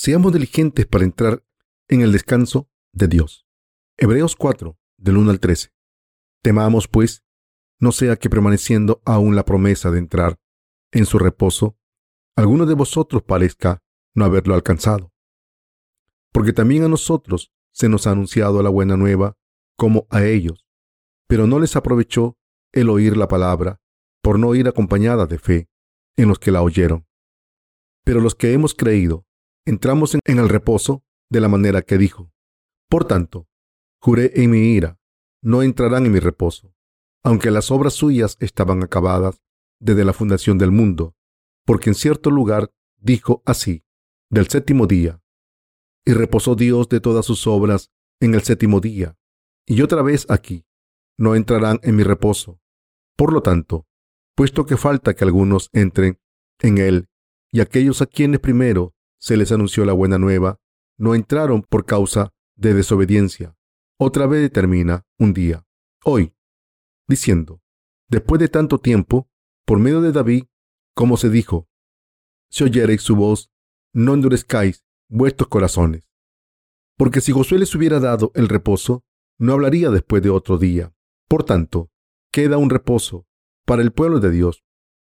seamos diligentes para entrar en el descanso de Dios. Hebreos 4, del 1 al 13. Temamos, pues, no sea que permaneciendo aún la promesa de entrar en su reposo, alguno de vosotros parezca no haberlo alcanzado. Porque también a nosotros se nos ha anunciado la buena nueva como a ellos, pero no les aprovechó el oír la palabra por no ir acompañada de fe en los que la oyeron. Pero los que hemos creído, entramos en, el reposo de la manera que dijo. Por tanto, juré en mi ira, no entrarán en mi reposo, aunque las obras suyas estaban acabadas desde la fundación del mundo, porque en cierto lugar dijo así, del séptimo día, y reposó Dios de todas sus obras en el séptimo día, y otra vez aquí, no entrarán en mi reposo. Por lo tanto, puesto que falta que algunos entren en él, y aquellos a quienes primero se les anunció la buena nueva, no entraron por causa de desobediencia. Otra vez determina un día, hoy, diciendo, después de tanto tiempo, por medio de David, como se dijo, si oyereis su voz, no endurezcáis vuestros corazones. Porque si Josué les hubiera dado el reposo, no hablaría después de otro día. Por tanto, queda un reposo para el pueblo de Dios,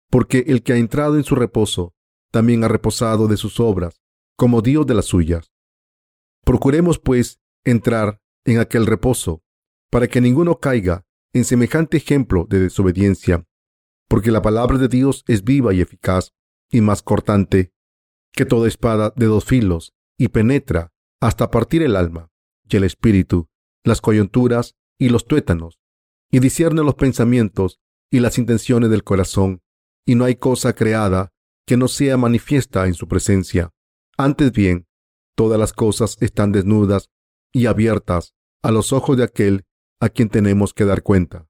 porque el que ha entrado en su reposo también ha reposado de sus obras, como Dios de las suyas. Procuremos, pues, entrar en aquel reposo, para que ninguno caiga en semejante ejemplo de desobediencia, porque la palabra de Dios es viva y eficaz, y más cortante que toda espada de dos filos, y penetra hasta partir el alma y el espíritu, las coyunturas y los tuétanos, y discierne los pensamientos y las intenciones del corazón, y no hay cosa creada que no sea manifiesta en su presencia. Antes bien, todas las cosas están desnudas y abiertas a los ojos de aquel a quien tenemos que dar cuenta.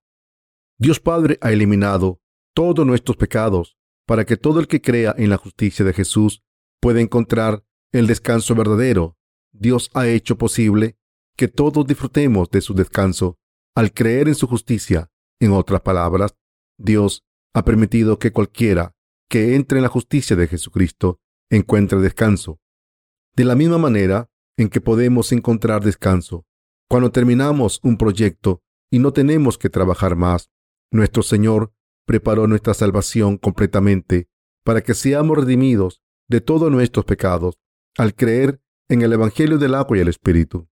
Dios Padre ha eliminado todos nuestros pecados para que todo el que crea en la justicia de Jesús pueda encontrar el descanso verdadero. Dios ha hecho posible que todos disfrutemos de su descanso al creer en su justicia. En otras palabras, Dios ha permitido que cualquiera que entre en la justicia de Jesucristo encuentre descanso. De la misma manera en que podemos encontrar descanso cuando terminamos un proyecto y no tenemos que trabajar más, nuestro Señor preparó nuestra salvación completamente para que seamos redimidos de todos nuestros pecados al creer en el Evangelio del agua y el Espíritu.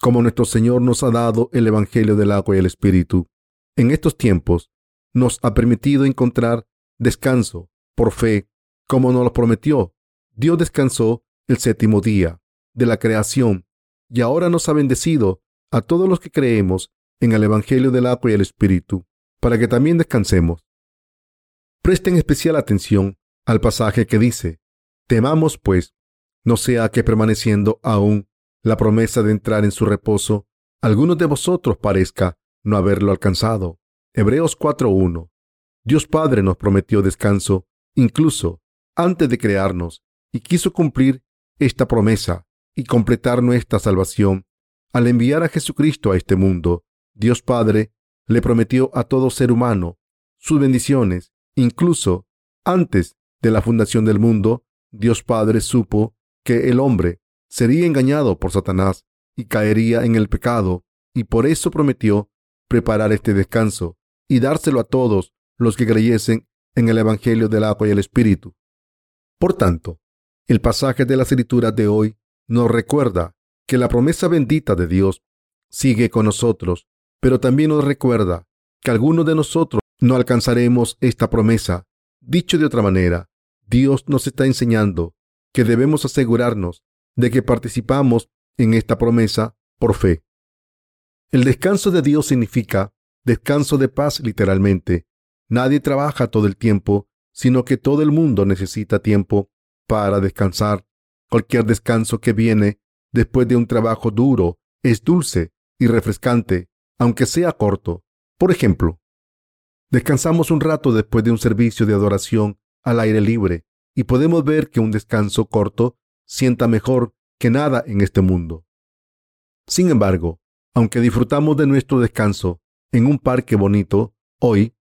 Como nuestro Señor nos ha dado el Evangelio del agua y el Espíritu, en estos tiempos nos ha permitido encontrar descanso por fe, como nos lo prometió. Dios descansó el séptimo día de la creación y ahora nos ha bendecido a todos los que creemos en el Evangelio del agua y el Espíritu, para que también descansemos. Presten especial atención al pasaje que dice, temamos pues, no sea que permaneciendo aún la promesa de entrar en su reposo, algunos de vosotros parezca no haberlo alcanzado. Hebreos 4.1. Dios Padre nos prometió descanso incluso antes de crearnos y quiso cumplir esta promesa y completar nuestra salvación al enviar a Jesucristo a este mundo. Dios Padre le prometió a todo ser humano sus bendiciones, incluso antes de la fundación del mundo. Dios Padre supo que el hombre sería engañado por Satanás y caería en el pecado, y por eso prometió preparar este descanso y dárselo a todos los que creyesen en el Evangelio del agua y el Espíritu. Por tanto, el pasaje de la escritura de hoy nos recuerda que la promesa bendita de Dios sigue con nosotros, pero también nos recuerda que algunos de nosotros no alcanzaremos esta promesa. Dicho de otra manera, Dios nos está enseñando que debemos asegurarnos de que participamos en esta promesa por fe. El descanso de Dios significa descanso de paz literalmente, Nadie trabaja todo el tiempo, sino que todo el mundo necesita tiempo para descansar. Cualquier descanso que viene después de un trabajo duro es dulce y refrescante, aunque sea corto. Por ejemplo, descansamos un rato después de un servicio de adoración al aire libre y podemos ver que un descanso corto sienta mejor que nada en este mundo. Sin embargo, aunque disfrutamos de nuestro descanso en un parque bonito, hoy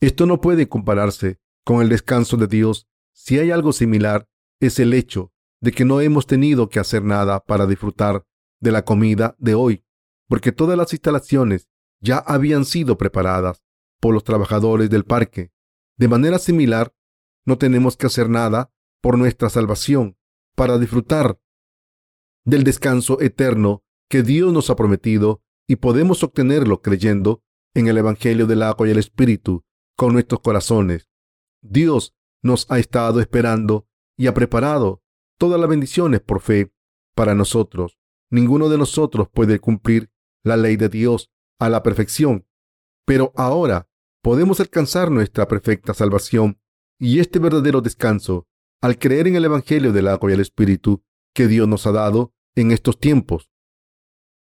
esto no puede compararse con el descanso de Dios. Si hay algo similar, es el hecho de que no hemos tenido que hacer nada para disfrutar de la comida de hoy, porque todas las instalaciones ya habían sido preparadas por los trabajadores del parque. De manera similar, no tenemos que hacer nada por nuestra salvación para disfrutar del descanso eterno que Dios nos ha prometido y podemos obtenerlo creyendo en el Evangelio del agua y el Espíritu con nuestros corazones. Dios nos ha estado esperando y ha preparado todas las bendiciones por fe para nosotros. Ninguno de nosotros puede cumplir la ley de Dios a la perfección, pero ahora podemos alcanzar nuestra perfecta salvación y este verdadero descanso al creer en el Evangelio del agua y el Espíritu que Dios nos ha dado en estos tiempos.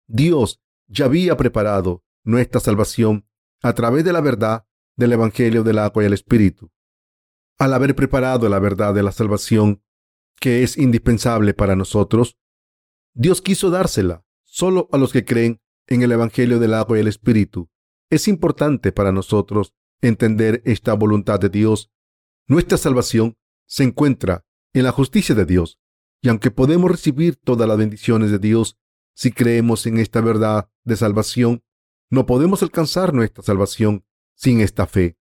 Dios ya había preparado nuestra salvación a través de la verdad del Evangelio del agua y el Espíritu. Al haber preparado la verdad de la salvación, que es indispensable para nosotros, Dios quiso dársela solo a los que creen en el Evangelio del agua y el Espíritu. Es importante para nosotros entender esta voluntad de Dios. Nuestra salvación se encuentra en la justicia de Dios, y aunque podemos recibir todas las bendiciones de Dios si creemos en esta verdad de salvación, no podemos alcanzar nuestra salvación sin esta fe.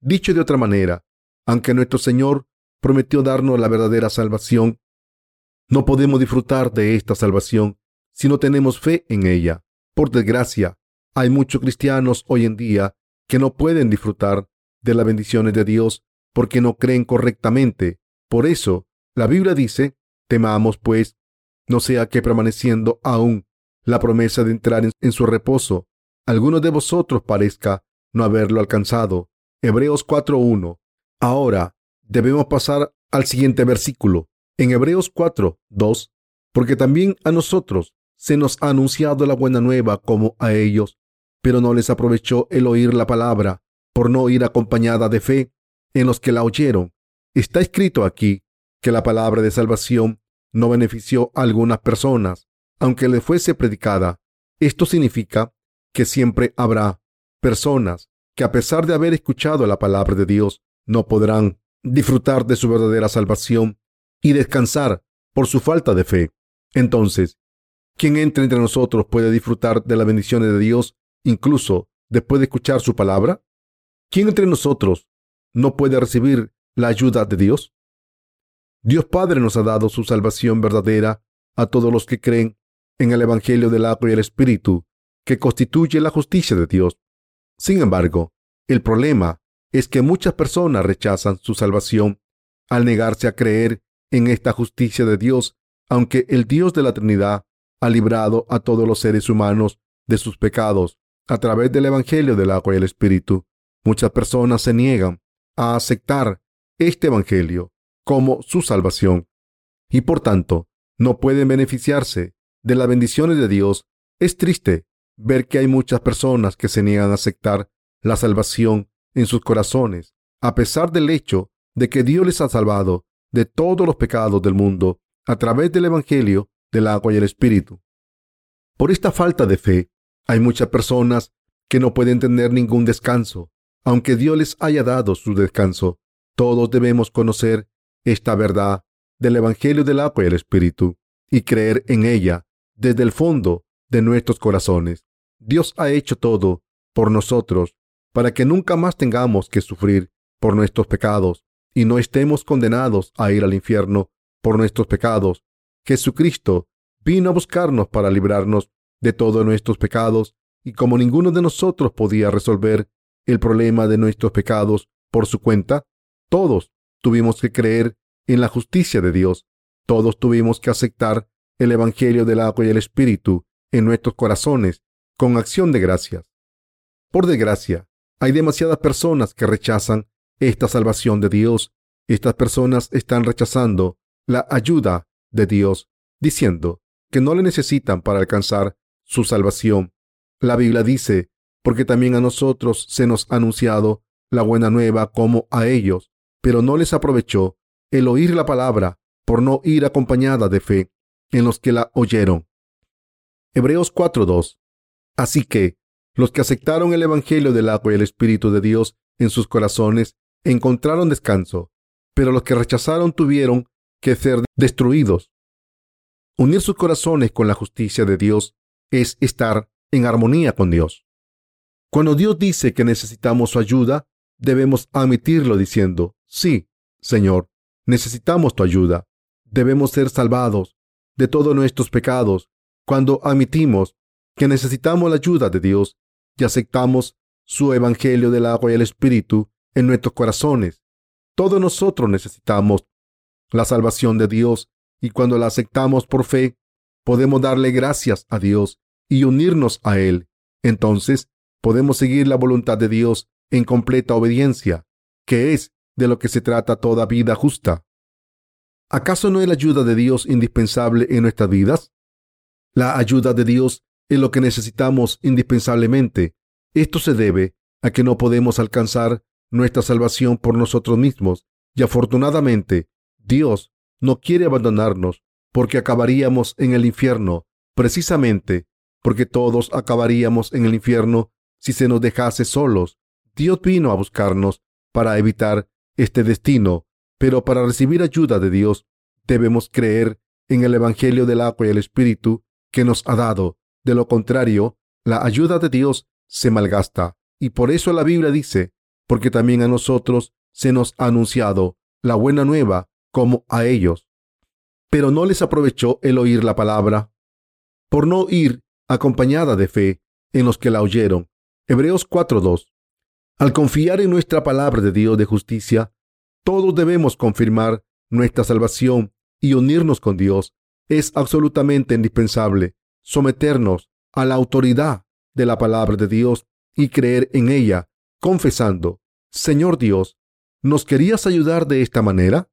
Dicho de otra manera, aunque nuestro Señor prometió darnos la verdadera salvación, no podemos disfrutar de esta salvación si no tenemos fe en ella. Por desgracia, hay muchos cristianos hoy en día que no pueden disfrutar de las bendiciones de Dios porque no creen correctamente. Por eso, la Biblia dice, temamos pues, no sea que permaneciendo aún la promesa de entrar en, su reposo, alguno de vosotros parezca no haberlo alcanzado. Hebreos 4.1. Ahora debemos pasar al siguiente versículo. En Hebreos 4.2. Porque también a nosotros se nos ha anunciado la buena nueva como a ellos, pero no les aprovechó el oír la palabra por no ir acompañada de fe en los que la oyeron. Está escrito aquí que la palabra de salvación no benefició a algunas personas, aunque le fuese predicada. Esto significa que siempre habrá personas que a pesar de haber escuchado la palabra de Dios, no podrán disfrutar de su verdadera salvación y descansar por su falta de fe. Entonces, ¿quién entra entre nosotros puede disfrutar de las bendiciones de Dios incluso después de escuchar su palabra? ¿Quién entre nosotros no puede recibir la ayuda de Dios? Dios Padre nos ha dado su salvación verdadera a todos los que creen en el Evangelio del agua y el Espíritu, que constituye la justicia de Dios. Sin embargo, el problema es que muchas personas rechazan su salvación al negarse a creer en esta justicia de Dios, aunque el Dios de la Trinidad ha librado a todos los seres humanos de sus pecados a través del Evangelio del agua y el Espíritu. Muchas personas se niegan a aceptar este Evangelio como su salvación y por tanto no pueden beneficiarse de las bendiciones de Dios. Es triste ver que hay muchas personas que se niegan a aceptar la salvación en sus corazones, a pesar del hecho de que Dios les ha salvado de todos los pecados del mundo a través del Evangelio del agua y el Espíritu. Por esta falta de fe, hay muchas personas que no pueden tener ningún descanso, aunque Dios les haya dado su descanso. Todos debemos conocer esta verdad del Evangelio del agua y el Espíritu y creer en ella desde el fondo de nuestros corazones. Dios ha hecho todo por nosotros para que nunca más tengamos que sufrir por nuestros pecados y no estemos condenados a ir al infierno por nuestros pecados. Jesucristo vino a buscarnos para librarnos de todos nuestros pecados y como ninguno de nosotros podía resolver el problema de nuestros pecados por su cuenta, todos tuvimos que creer en la justicia de Dios. Todos tuvimos que aceptar el Evangelio del agua y el Espíritu en nuestros corazones con acción de gracias. Por desgracia, hay demasiadas personas que rechazan esta salvación de Dios. Estas personas están rechazando la ayuda de Dios, diciendo que no le necesitan para alcanzar su salvación. La Biblia dice, porque también a nosotros se nos ha anunciado la buena nueva como a ellos, pero no les aprovechó el oír la palabra por no ir acompañada de fe en los que la oyeron. Hebreos 4.2. Así que los que aceptaron el Evangelio del agua y el Espíritu de Dios en sus corazones encontraron descanso, pero los que rechazaron tuvieron que ser destruidos. Unir sus corazones con la justicia de Dios es estar en armonía con Dios. Cuando Dios dice que necesitamos su ayuda, debemos admitirlo diciendo, sí, Señor, necesitamos tu ayuda. Debemos ser salvados de todos nuestros pecados cuando admitimos que necesitamos la ayuda de Dios y aceptamos su Evangelio del agua y el Espíritu en nuestros corazones. Todos nosotros necesitamos la salvación de Dios y cuando la aceptamos por fe, podemos darle gracias a Dios y unirnos a Él. Entonces, podemos seguir la voluntad de Dios en completa obediencia, que es de lo que se trata toda vida justa. ¿Acaso no es la ayuda de Dios indispensable en nuestras vidas? La ayuda de Dios es lo que necesitamos indispensablemente. Esto se debe a que no podemos alcanzar nuestra salvación por nosotros mismos y afortunadamente Dios no quiere abandonarnos porque acabaríamos en el infierno, precisamente porque todos acabaríamos en el infierno si se nos dejase solos. Dios vino a buscarnos para evitar este destino, pero para recibir ayuda de Dios debemos creer en el Evangelio del agua y el Espíritu que nos ha dado. De lo contrario, la ayuda de Dios se malgasta. Y por eso la Biblia dice, porque también a nosotros se nos ha anunciado la buena nueva como a ellos. Pero no les aprovechó el oír la palabra, por no ir acompañada de fe en los que la oyeron. Hebreos 4.2. Al confiar en nuestra palabra de Dios de justicia, todos debemos confirmar nuestra salvación y unirnos con Dios. Es absolutamente indispensable someternos a la autoridad de la palabra de Dios y creer en ella, confesando, Señor Dios, ¿nos querías ayudar de esta manera?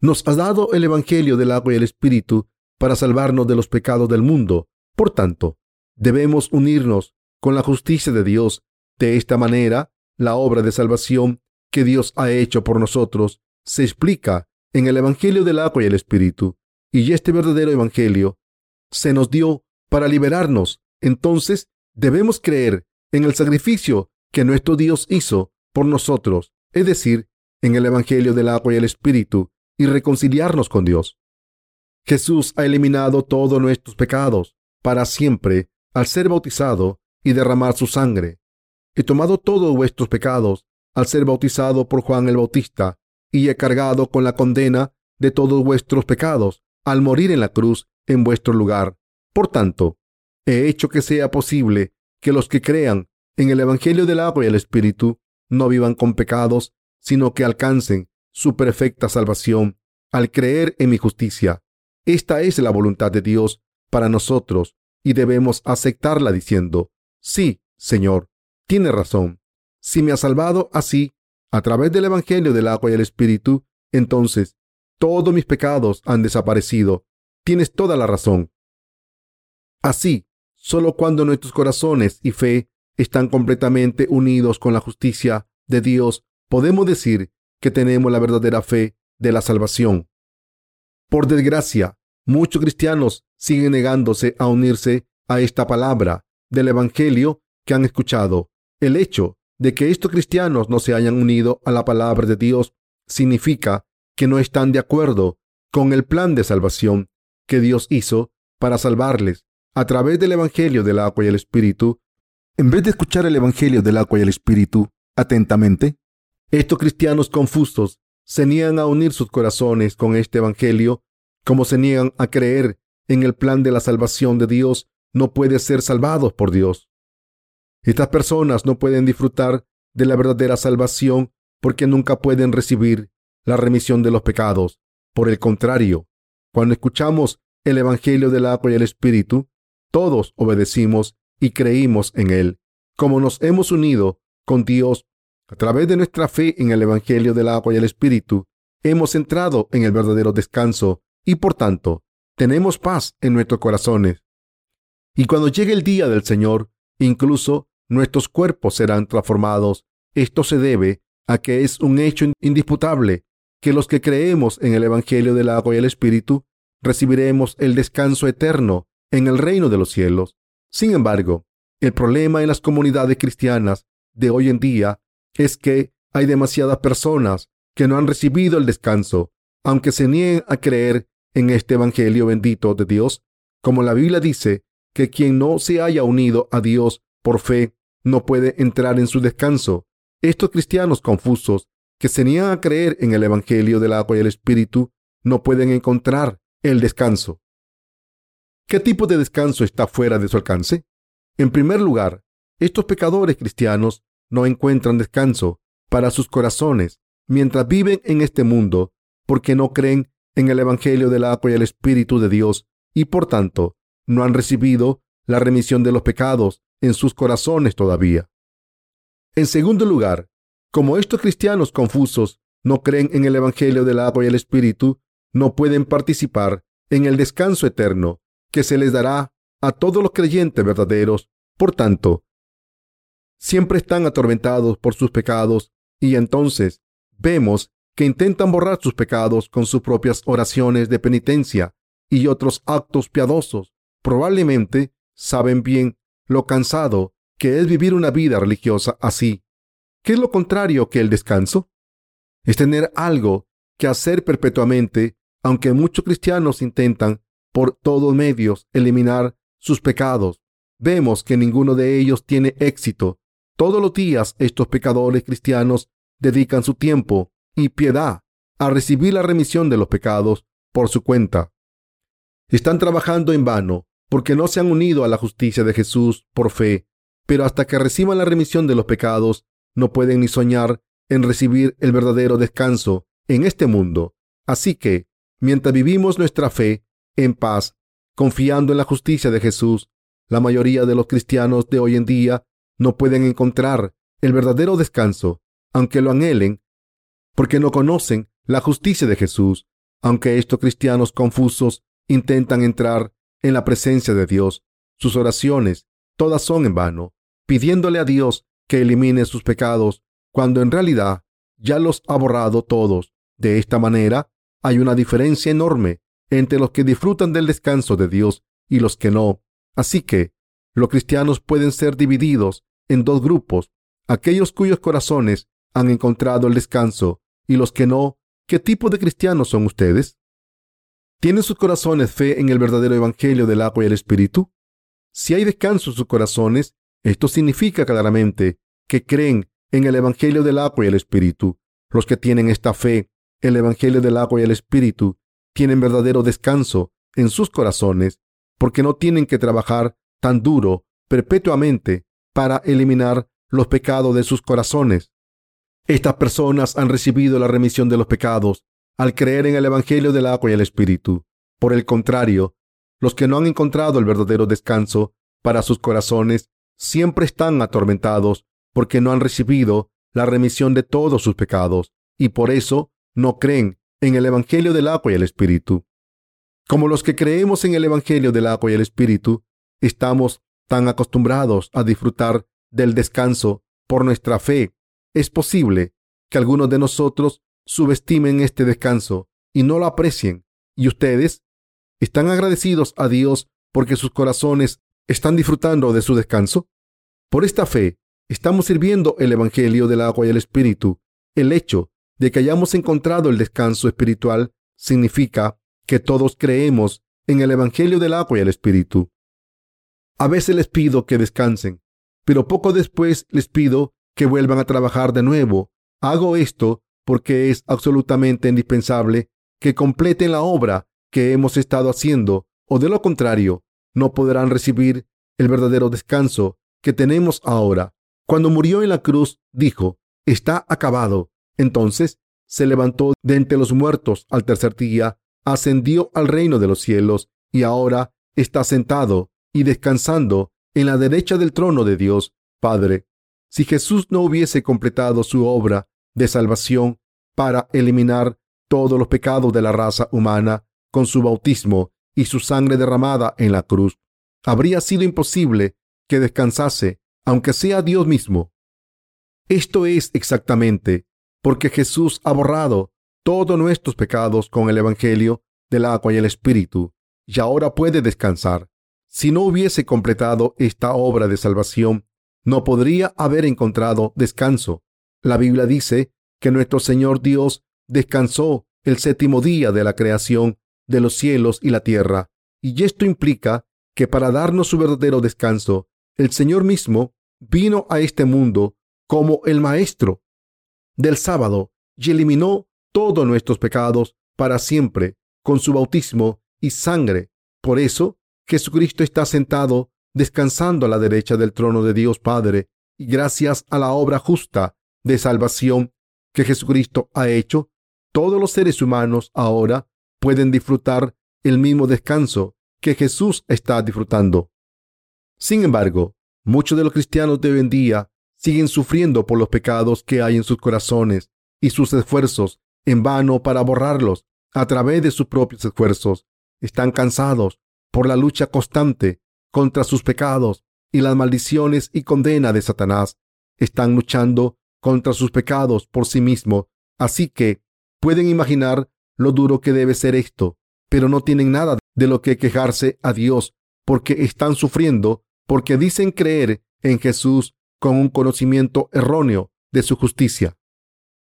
Nos has dado el Evangelio del agua y el Espíritu para salvarnos de los pecados del mundo. Por tanto, debemos unirnos con la justicia de Dios. De esta manera, la obra de salvación que Dios ha hecho por nosotros se explica en el Evangelio del agua y el Espíritu. Y este verdadero Evangelio se nos dio para liberarnos. Entonces, debemos creer en el sacrificio que nuestro Dios hizo por nosotros, es decir, en el Evangelio del agua y el Espíritu, y reconciliarnos con Dios. Jesús ha eliminado todos nuestros pecados para siempre al ser bautizado y derramar su sangre. He tomado todos vuestros pecados al ser bautizado por Juan el Bautista y he cargado con la condena de todos vuestros pecados al morir en la cruz en vuestro lugar. Por tanto, he hecho que sea posible que los que crean en el Evangelio del agua y el Espíritu no vivan con pecados, sino que alcancen su perfecta salvación al creer en mi justicia. Esta es la voluntad de Dios para nosotros y debemos aceptarla diciendo, Sí, Señor, tiene razón. Si me ha salvado así, a través del Evangelio del agua y el Espíritu, entonces todos mis pecados han desaparecido. Tienes toda la razón. Así, solo cuando nuestros corazones y fe están completamente unidos con la justicia de Dios, podemos decir que tenemos la verdadera fe de la salvación. Por desgracia, muchos cristianos siguen negándose a unirse a esta palabra del Evangelio que han escuchado. El hecho de que estos cristianos no se hayan unido a la palabra de Dios significa que no están de acuerdo con el plan de salvación que Dios hizo para salvarles a través del Evangelio del agua y el Espíritu. En vez de escuchar el Evangelio del agua y el Espíritu atentamente, estos cristianos confusos se niegan a unir sus corazones con este Evangelio, como se niegan a creer en el plan de la salvación de Dios no puede ser salvados por Dios. Estas personas no pueden disfrutar de la verdadera salvación porque nunca pueden recibir la remisión de los pecados. Por el contrario, cuando escuchamos el Evangelio del agua y el Espíritu, todos obedecimos y creímos en él. Como nos hemos unido con Dios a través de nuestra fe en el Evangelio del agua y el Espíritu, hemos entrado en el verdadero descanso y por tanto tenemos paz en nuestros corazones. Y cuando llegue el día del Señor, incluso nuestros cuerpos serán transformados. Esto se debe a que es un hecho indisputable que los que creemos en el Evangelio del agua y el Espíritu recibiremos el descanso eterno en el reino de los cielos. Sin embargo, el problema en las comunidades cristianas de hoy en día es que hay demasiadas personas que no han recibido el descanso, aunque se nieguen a creer en este Evangelio bendito de Dios? Como la Biblia dice que quien no se haya unido a Dios por fe no puede entrar en su descanso. Estos cristianos confusos que se niegan a creer en el Evangelio del agua y el Espíritu no pueden encontrar el descanso. ¿Qué tipo de descanso está fuera de su alcance? En primer lugar, estos pecadores cristianos no encuentran descanso para sus corazones mientras viven en este mundo porque no creen en el Evangelio del agua y el Espíritu de Dios y por tanto no han recibido la remisión de los pecados en sus corazones todavía. En segundo lugar, como estos cristianos confusos no creen en el Evangelio del agua y el Espíritu, no pueden participar en el descanso eterno que se les dará a todos los creyentes verdaderos. Por tanto, siempre están atormentados por sus pecados y entonces vemos que intentan borrar sus pecados con sus propias oraciones de penitencia y otros actos piadosos. Probablemente saben bien lo cansado que es vivir una vida religiosa así. ¿Qué es lo contrario que el descanso? Es tener algo que hacer perpetuamente, aunque muchos cristianos intentan por todos medios eliminar sus pecados. Vemos que ninguno de ellos tiene éxito. Todos los días estos pecadores cristianos dedican su tiempo y piedad a recibir la remisión de los pecados por su cuenta. Están trabajando en vano porque no se han unido a la justicia de Jesús por fe, pero hasta que reciban la remisión de los pecados, no pueden ni soñar en recibir el verdadero descanso en este mundo. Así que, mientras vivimos nuestra fe en paz, confiando en la justicia de Jesús, la mayoría de los cristianos de hoy en día no pueden encontrar el verdadero descanso, aunque lo anhelen, porque no conocen la justicia de Jesús, aunque estos cristianos confusos intentan entrar en la presencia de Dios. Sus oraciones todas son en vano, pidiéndole a Dios que elimine sus pecados, cuando en realidad ya los ha borrado todos. De esta manera, hay una diferencia enorme entre los que disfrutan del descanso de Dios y los que no. Así que, los cristianos pueden ser divididos en dos grupos, aquellos cuyos corazones han encontrado el descanso y los que no. ¿Qué tipo de cristianos son ustedes? ¿Tienen sus corazones fe en el verdadero Evangelio del agua y el Espíritu? Si hay descanso en sus corazones, esto significa claramente que creen en el Evangelio del agua y el Espíritu. Los que tienen esta fe, el Evangelio del agua y el Espíritu, tienen verdadero descanso en sus corazones, porque no tienen que trabajar tan duro perpetuamente para eliminar los pecados de sus corazones. Estas personas han recibido la remisión de los pecados al creer en el Evangelio del agua y el Espíritu. Por el contrario, los que no han encontrado el verdadero descanso para sus corazones siempre están atormentados porque no han recibido la remisión de todos sus pecados y por eso no creen en el Evangelio del agua y el Espíritu. Como los que creemos en el Evangelio del agua y el Espíritu, estamos tan acostumbrados a disfrutar del descanso por nuestra fe, es posible que algunos de nosotros subestimen este descanso y no lo aprecien. ¿Y ustedes? ¿Están agradecidos a Dios porque sus corazones están disfrutando de su descanso? Por esta fe, estamos sirviendo el Evangelio del agua y el Espíritu. El hecho de que hayamos encontrado el descanso espiritual significa que todos creemos en el Evangelio del agua y el Espíritu. A veces les pido que descansen, pero poco después les pido que vuelvan a trabajar de nuevo. Hago esto porque es absolutamente indispensable que completen la obra que hemos estado haciendo, o de lo contrario, no podrán recibir el verdadero descanso que tenemos ahora. Cuando murió en la cruz, dijo, está acabado. Entonces se levantó de entre los muertos al tercer día, ascendió al reino de los cielos y ahora está sentado y descansando en la derecha del trono de Dios Padre. Si Jesús no hubiese completado su obra de salvación para eliminar todos los pecados de la raza humana con su bautismo y su sangre derramada en la cruz, habría sido imposible que descansase, aunque sea Dios mismo. Esto es exactamente porque Jesús ha borrado todos nuestros pecados con el Evangelio del agua y el Espíritu, y ahora puede descansar. Si no hubiese completado esta obra de salvación, no podría haber encontrado descanso. La Biblia dice que nuestro Señor Dios descansó el séptimo día de la creación de los cielos y la tierra. Y esto implica que para darnos su verdadero descanso, el Señor mismo vino a este mundo como el Maestro del sábado y eliminó todos nuestros pecados para siempre con su bautismo y sangre. Por eso, Jesucristo está sentado descansando a la derecha del trono de Dios Padre y gracias a la obra justa de salvación que Jesucristo ha hecho, todos los seres humanos ahora pueden disfrutar el mismo descanso que Jesús está disfrutando. Sin embargo, muchos de los cristianos de hoy en día siguen sufriendo por los pecados que hay en sus corazones y sus esfuerzos en vano para borrarlos a través de sus propios esfuerzos. Están cansados por la lucha constante contra sus pecados y las maldiciones y condena de Satanás. Están luchando contra sus pecados por sí mismos, así que pueden imaginar lo duro que debe ser esto, pero no tienen nada de lo que quejarse a Dios porque están sufriendo, porque dicen creer en Jesús con un conocimiento erróneo de su justicia.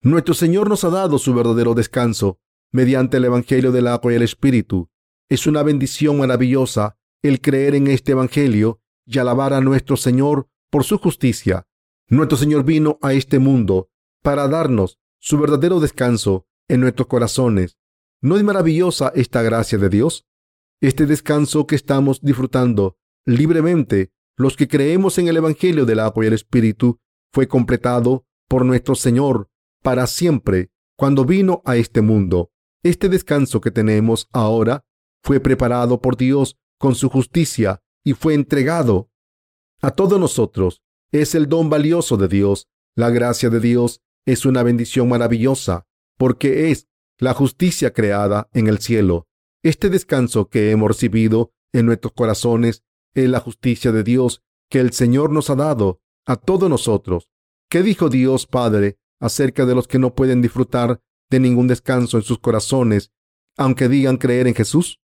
Nuestro Señor nos ha dado su verdadero descanso mediante el Evangelio del agua y el Espíritu. Es una bendición maravillosa el creer en este Evangelio y alabar a nuestro Señor por su justicia. Nuestro Señor vino a este mundo para darnos su verdadero descanso en nuestros corazones. ¿No es maravillosa esta gracia de Dios? Este descanso que estamos disfrutando libremente los que creemos en el Evangelio del agua y el Espíritu fue completado por nuestro Señor para siempre cuando vino a este mundo. Este descanso que tenemos ahora fue preparado por Dios con su justicia y fue entregado a todos nosotros. Es el don valioso de Dios. La gracia de Dios es una bendición maravillosa porque es la justicia creada en el cielo. Este descanso que hemos recibido en nuestros corazones es la justicia de Dios que el Señor nos ha dado a todos nosotros. ¿Qué dijo Dios Padre acerca de los que no pueden disfrutar de ningún descanso en sus corazones, aunque digan creer en Jesús?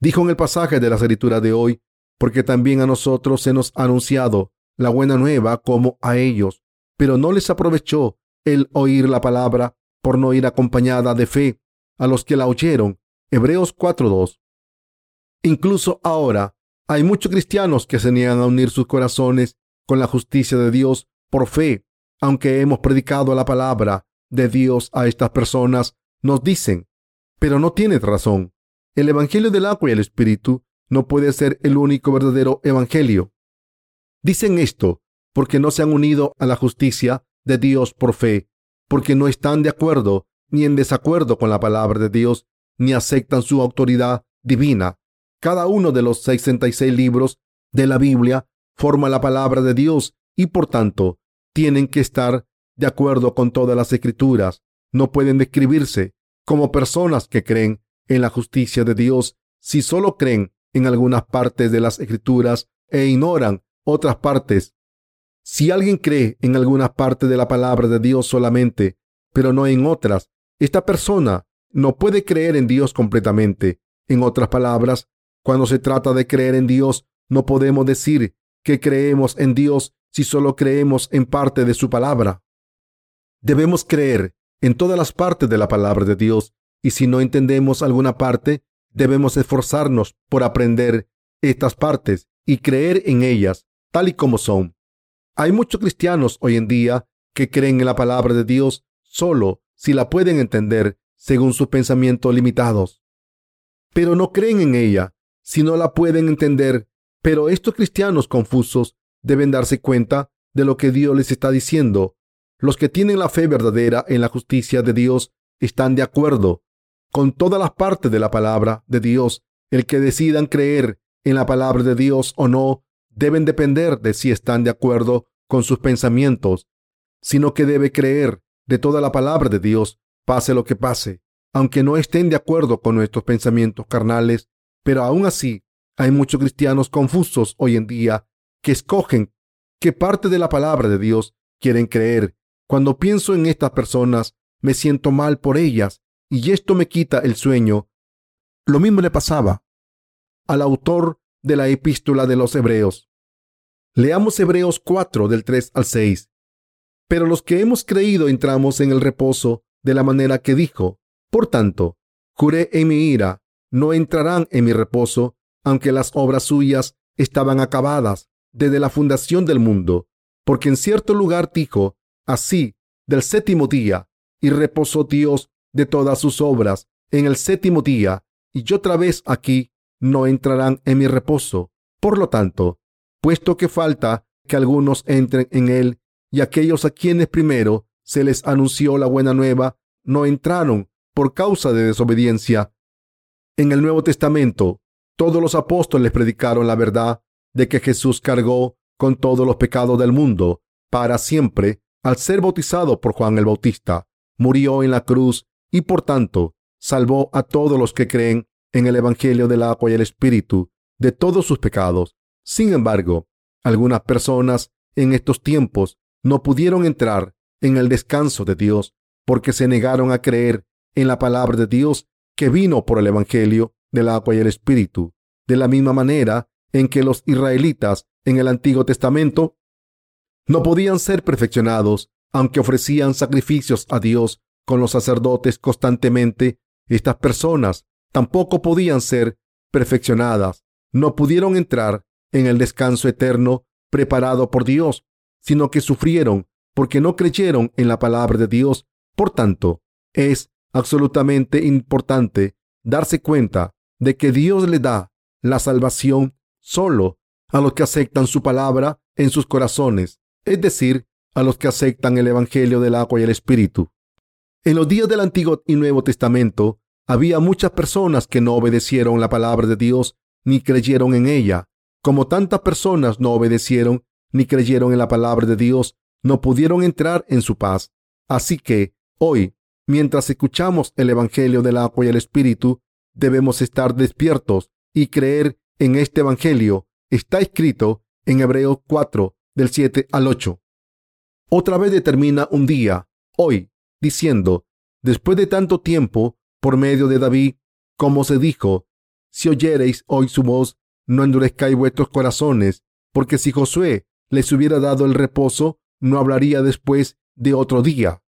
Dijo en el pasaje de la escritura de hoy, porque también a nosotros se nos ha anunciado la buena nueva como a ellos, pero no les aprovechó el oír la palabra por no ir acompañada de fe a los que la oyeron. Hebreos 4.2. Incluso ahora hay muchos cristianos que se niegan a unir sus corazones con la justicia de Dios por fe, aunque hemos predicado la palabra de Dios a estas personas, nos dicen, pero no tienes razón. El Evangelio del agua y el Espíritu no puede ser el único verdadero Evangelio. Dicen esto porque no se han unido a la justicia de Dios por fe, porque no están de acuerdo ni en desacuerdo con la palabra de Dios, ni aceptan su autoridad divina. Cada uno de los 66 libros de la Biblia forma la palabra de Dios y por tanto tienen que estar de acuerdo con todas las escrituras. No pueden describirse como personas que creen en la justicia de Dios si solo creen en algunas partes de las escrituras e ignoran otras partes. Si alguien cree en algunas partes de la palabra de Dios solamente, pero no en otras, esta persona no puede creer en Dios completamente. En otras palabras, cuando se trata de creer en Dios, no podemos decir que creemos en Dios si solo creemos en parte de su palabra. Debemos creer en todas las partes de la palabra de Dios y si no entendemos alguna parte, debemos esforzarnos por aprender estas partes y creer en ellas tal y como son. Hay muchos cristianos hoy en día que creen en la palabra de Dios solo si la pueden entender según sus pensamientos limitados. Pero no creen en ella si no la pueden entender. Pero estos cristianos confusos deben darse cuenta de lo que Dios les está diciendo. Los que tienen la fe verdadera en la justicia de Dios están de acuerdo con todas las partes de la palabra de Dios. El que decidan creer en la palabra de Dios o no deben depender de si están de acuerdo con sus pensamientos, sino que debe creer de toda la palabra de Dios, pase lo que pase, aunque no estén de acuerdo con nuestros pensamientos carnales, pero aún así hay muchos cristianos confusos hoy en día que escogen qué parte de la palabra de Dios quieren creer. Cuando pienso en estas personas, me siento mal por ellas y esto me quita el sueño. Lo mismo le pasaba al autor de la epístola de los Hebreos. Leamos Hebreos 4 del 3 al 6. Pero los que hemos creído entramos en el reposo de la manera que dijo. Por tanto, juré en mi ira, no entrarán en mi reposo, aunque las obras suyas estaban acabadas desde la fundación del mundo. Porque en cierto lugar dijo, así, del séptimo día, y reposó Dios de todas sus obras en el séptimo día, y otra vez aquí no entrarán en mi reposo. Por lo tanto, puesto que falta que algunos entren en él, y aquellos a quienes primero se les anunció la buena nueva, no entraron por causa de desobediencia. En el Nuevo Testamento, todos los apóstoles predicaron la verdad de que Jesús cargó con todos los pecados del mundo para siempre al ser bautizado por Juan el Bautista, murió en la cruz y por tanto salvó a todos los que creen en el Evangelio del agua y el Espíritu de todos sus pecados. Sin embargo, algunas personas en estos tiempos no pudieron entrar en el descanso de Dios porque se negaron a creer en la palabra de Dios que vino por el Evangelio del agua y el Espíritu, de la misma manera en que los israelitas en el Antiguo Testamento no podían ser perfeccionados aunque ofrecían sacrificios a Dios con los sacerdotes constantemente. Estas personas tampoco podían ser perfeccionadas, no pudieron entrar en el descanso eterno preparado por Dios, sino que sufrieron porque no creyeron en la palabra de Dios. Por tanto, es absolutamente importante darse cuenta de que Dios le da la salvación solo a los que aceptan su palabra en sus corazones, es decir, a los que aceptan el Evangelio del agua y el Espíritu. En los días del Antiguo y Nuevo Testamento había muchas personas que no obedecieron la palabra de Dios ni creyeron en ella. Como tantas personas no obedecieron ni creyeron en la palabra de Dios, no pudieron entrar en su paz. Así que hoy, mientras escuchamos el Evangelio del agua y el Espíritu, debemos estar despiertos y creer en este Evangelio. Está escrito en Hebreos 4, del 7 al 8. Otra vez determina un día, hoy, diciendo, después de tanto tiempo, por medio de David, como se dijo, si oyereis hoy su voz, no endurezcáis vuestros corazones, porque si Josué les hubiera dado el reposo, no hablaría después de otro día.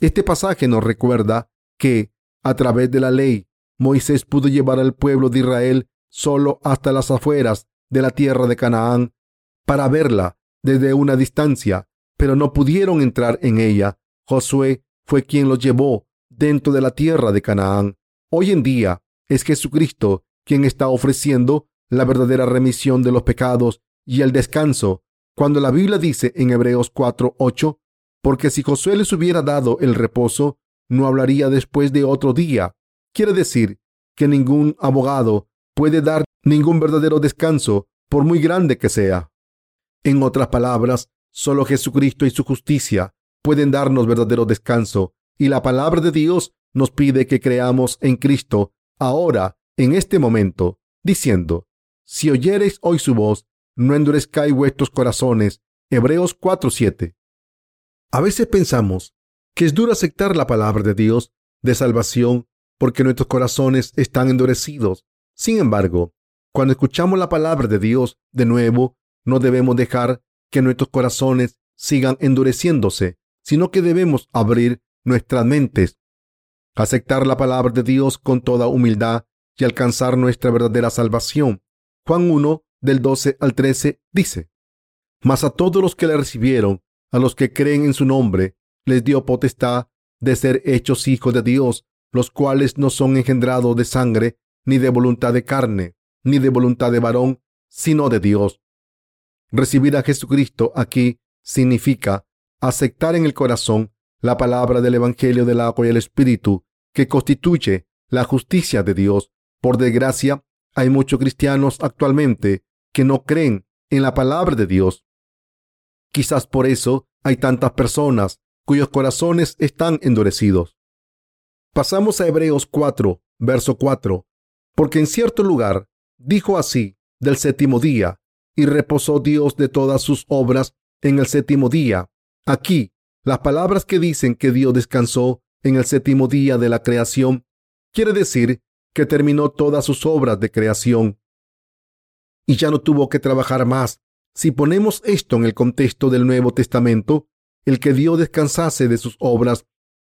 Este pasaje nos recuerda que, a través de la ley, Moisés pudo llevar al pueblo de Israel solo hasta las afueras de la tierra de Canaán para verla desde una distancia, pero no pudieron entrar en ella. Josué fue quien los llevó dentro de la tierra de Canaán. Hoy en día es Jesucristo quien está ofreciendo la verdadera remisión de los pecados y el descanso. Cuando la Biblia dice en Hebreos 4:8, porque si Josué les hubiera dado el reposo, no hablaría después de otro día. Quiere decir que ningún abogado puede dar ningún verdadero descanso, por muy grande que sea. En otras palabras, solo Jesucristo y su justicia pueden darnos verdadero descanso, y la palabra de Dios nos pide que creamos en Cristo ahora, en este momento, diciendo, si oyereis hoy su voz, no endurezcáis vuestros corazones. Hebreos 4:7. A veces pensamos que es duro aceptar la palabra de Dios de salvación porque nuestros corazones están endurecidos. Sin embargo, cuando escuchamos la palabra de Dios de nuevo, no debemos dejar que nuestros corazones sigan endureciéndose, sino que debemos abrir nuestras mentes, aceptar la palabra de Dios con toda humildad y alcanzar nuestra verdadera salvación. Juan 1 del 12 al 13 dice, Mas a todos los que le recibieron, a los que creen en su nombre, les dio potestad de ser hechos hijos de Dios, los cuales no son engendrados de sangre, ni de voluntad de carne, ni de voluntad de varón, sino de Dios. Recibir a Jesucristo aquí significa aceptar en el corazón la palabra del Evangelio del agua y el Espíritu, que constituye la justicia de Dios. Por desgracia, hay muchos cristianos actualmente que no creen en la palabra de Dios. Quizás por eso hay tantas personas cuyos corazones están endurecidos. Pasamos a Hebreos 4, verso 4. Porque en cierto lugar dijo así del séptimo día, y reposó Dios de todas sus obras en el séptimo día. Aquí, las palabras que dicen que Dios descansó en el séptimo día de la creación, quiere decir que terminó todas sus obras de creación y ya no tuvo que trabajar más. Si ponemos esto en el contexto del Nuevo Testamento, el que Dios descansase de sus obras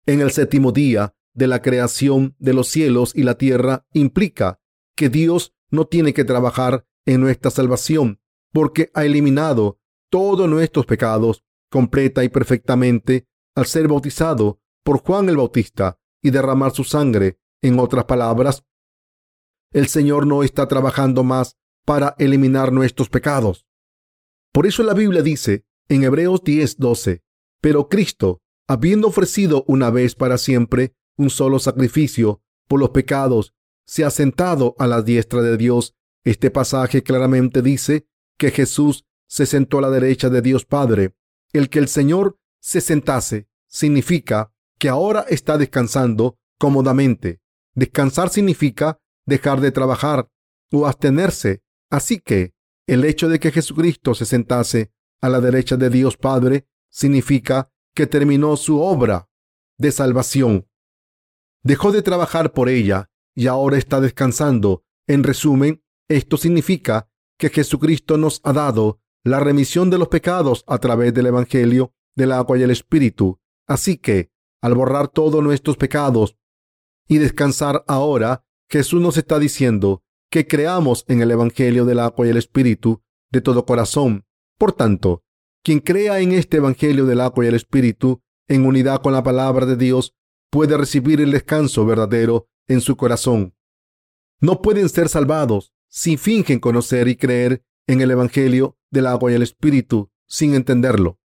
en el séptimo día de la creación de los cielos y la tierra implica que Dios no tiene que trabajar en nuestra salvación porque ha eliminado todos nuestros pecados completa y perfectamente al ser bautizado por Juan el Bautista y derramar su sangre. En otras palabras, el Señor no está trabajando más para eliminar nuestros pecados. Por eso la Biblia dice en Hebreos 10:12, pero Cristo, habiendo ofrecido una vez para siempre un solo sacrificio por los pecados, se ha sentado a la diestra de Dios. Este pasaje claramente dice que Jesús se sentó a la derecha de Dios Padre. El que el Señor se sentase significa que ahora está descansando cómodamente. Descansar significa dejar de trabajar o abstenerse. Así que el hecho de que Jesucristo se sentase a la derecha de Dios Padre significa que terminó su obra de salvación. Dejó de trabajar por ella y ahora está descansando. En resumen, esto significa que Jesucristo nos ha dado la remisión de los pecados a través del Evangelio del agua y el Espíritu. Así que, al borrar todos nuestros pecados y descansar ahora, Jesús nos está diciendo que creamos en el Evangelio del agua y el Espíritu de todo corazón. Por tanto, quien crea en este Evangelio del agua y el Espíritu, en unidad con la palabra de Dios, puede recibir el descanso verdadero en su corazón. No pueden ser salvados si fingen conocer y creer en el Evangelio del agua y el Espíritu sin entenderlo.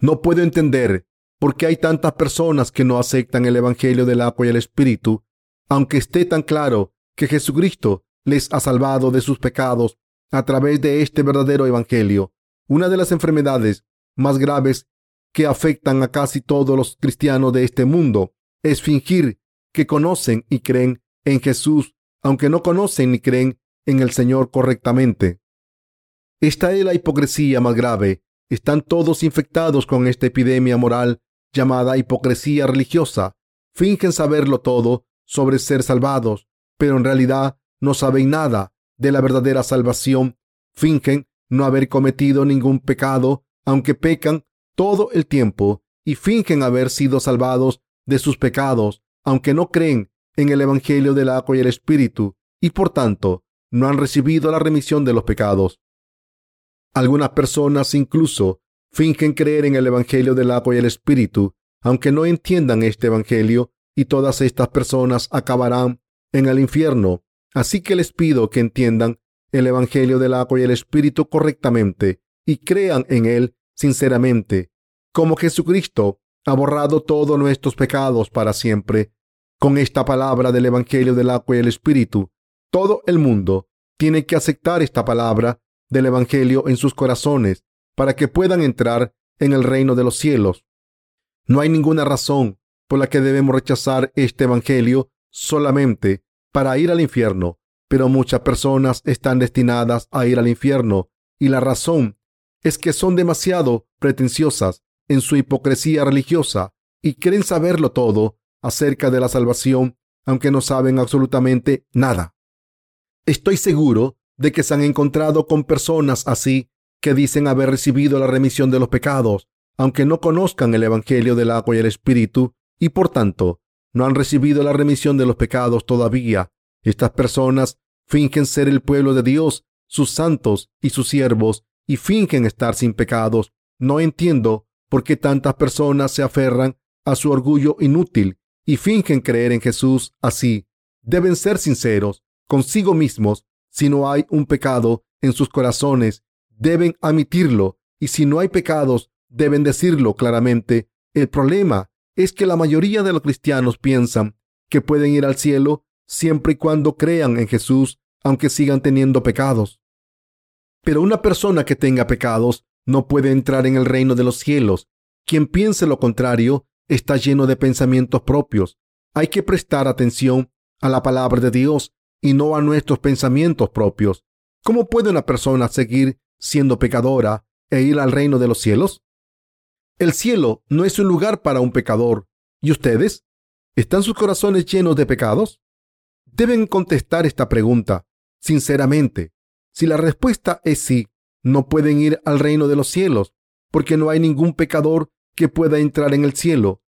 No puedo entender por qué hay tantas personas que no aceptan el Evangelio del agua y el Espíritu, aunque esté tan claro que Jesucristo les ha salvado de sus pecados a través de este verdadero Evangelio. Una de las enfermedades más graves que afectan a casi todos los cristianos de este mundo es fingir que conocen y creen en Jesús, aunque no conocen ni creen en el Señor correctamente. Esta es la hipocresía más grave. Están todos infectados con esta epidemia moral llamada hipocresía religiosa. Fingen saberlo todo sobre ser salvados, pero en realidad no saben nada de la verdadera salvación. Fingen no haber cometido ningún pecado, aunque pecan todo el tiempo, y fingen haber sido salvados de sus pecados, aunque no creen en el Evangelio del agua y el Espíritu, y por tanto no han recibido la remisión de los pecados. Algunas personas incluso fingen creer en el Evangelio del agua y el Espíritu, aunque no entiendan este Evangelio, y todas estas personas acabarán en el infierno. Así que les pido que entiendan el Evangelio del agua y el Espíritu correctamente y crean en él sinceramente. Como Jesucristo ha borrado todos nuestros pecados para siempre, con esta palabra del Evangelio del agua y el Espíritu, todo el mundo tiene que aceptar esta palabra del Evangelio en sus corazones para que puedan entrar en el reino de los cielos. No hay ninguna razón por la que debemos rechazar este Evangelio solamente para ir al infierno, pero muchas personas están destinadas a ir al infierno y la razón es que son demasiado pretenciosas en su hipocresía religiosa y creen saberlo todo acerca de la salvación, aunque no saben absolutamente nada. Estoy seguro de que se han encontrado con personas así que dicen haber recibido la remisión de los pecados, aunque no conozcan el Evangelio del agua y el Espíritu, y por tanto no han recibido la remisión de los pecados todavía. Estas personas fingen ser el pueblo de Dios, sus santos y sus siervos, y fingen estar sin pecados. No entiendo por qué tantas personas se aferran a su orgullo inútil y fingen creer en Jesús así. Deben ser sinceros consigo mismos si no hay un pecado en sus corazones, deben admitirlo. Y si no hay pecados, deben decirlo claramente. El problema es que la mayoría de los cristianos piensan que pueden ir al cielo siempre y cuando crean en Jesús, aunque sigan teniendo pecados. Pero una persona que tenga pecados no puede entrar en el reino de los cielos. Quien piense lo contrario está lleno de pensamientos propios. Hay que prestar atención a la palabra de Dios y no a nuestros pensamientos propios. ¿Cómo puede una persona seguir siendo pecadora e ir al reino de los cielos? El cielo no es un lugar para un pecador. ¿Y ustedes? ¿Están sus corazones llenos de pecados? Deben contestar esta pregunta sinceramente. Si la respuesta es sí, no pueden ir al reino de los cielos, porque no hay ningún pecador que pueda entrar en el cielo.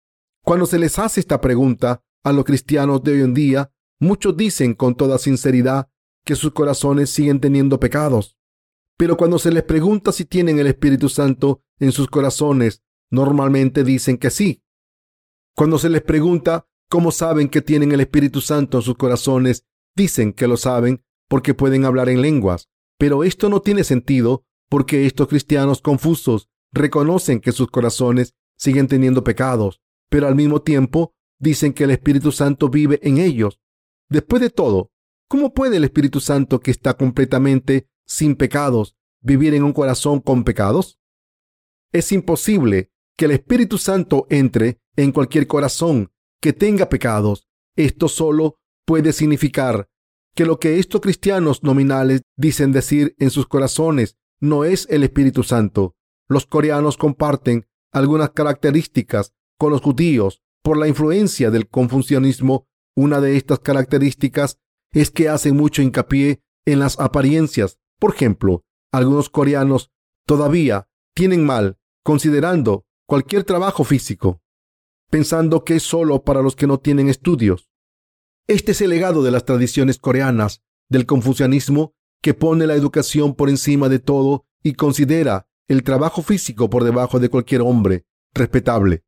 Cuando se les hace esta pregunta, a los cristianos de hoy en día, muchos dicen con toda sinceridad que sus corazones siguen teniendo pecados. Pero cuando se les pregunta si tienen el Espíritu Santo en sus corazones, normalmente dicen que sí. Cuando se les pregunta cómo saben que tienen el Espíritu Santo en sus corazones, dicen que lo saben porque pueden hablar en lenguas. Pero esto no tiene sentido porque estos cristianos confusos reconocen que sus corazones siguen teniendo pecados, pero al mismo tiempo dicen que el Espíritu Santo vive en ellos. Después de todo, ¿cómo puede el Espíritu Santo que está completamente sin pecados vivir en un corazón con pecados? Es imposible que el Espíritu Santo entre en cualquier corazón que tenga pecados. Esto solo puede significar que lo que estos cristianos nominales dicen decir en sus corazones no es el Espíritu Santo. Los coreanos comparten algunas características con los judíos por la influencia del confucianismo. Una de estas características es que hacen mucho hincapié en las apariencias. Por ejemplo, algunos coreanos todavía tienen mal considerando cualquier trabajo físico, pensando que es solo para los que no tienen estudios. Este es el legado de las tradiciones coreanas del confucianismo que pone la educación por encima de todo y considera el trabajo físico por debajo de cualquier hombre respetable.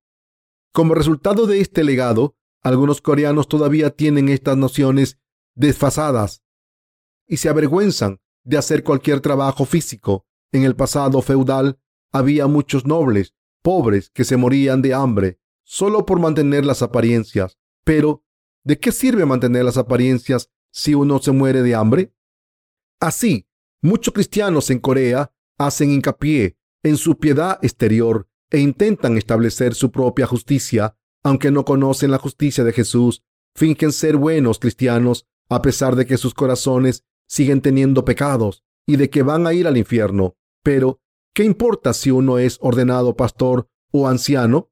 Como resultado de este legado, algunos coreanos todavía tienen estas nociones desfasadas y se avergüenzan de hacer cualquier trabajo físico. En el pasado feudal había muchos nobles pobres que se morían de hambre solo por mantener las apariencias. Pero, ¿de qué sirve mantener las apariencias si uno se muere de hambre? Así, muchos cristianos en Corea hacen hincapié en su piedad exterior e intentan establecer su propia justicia, aunque no conocen la justicia de Jesús, fingen ser buenos cristianos a pesar de que sus corazones siguen teniendo pecados y de que van a ir al infierno. Pero, ¿qué importa si uno es ordenado pastor o anciano?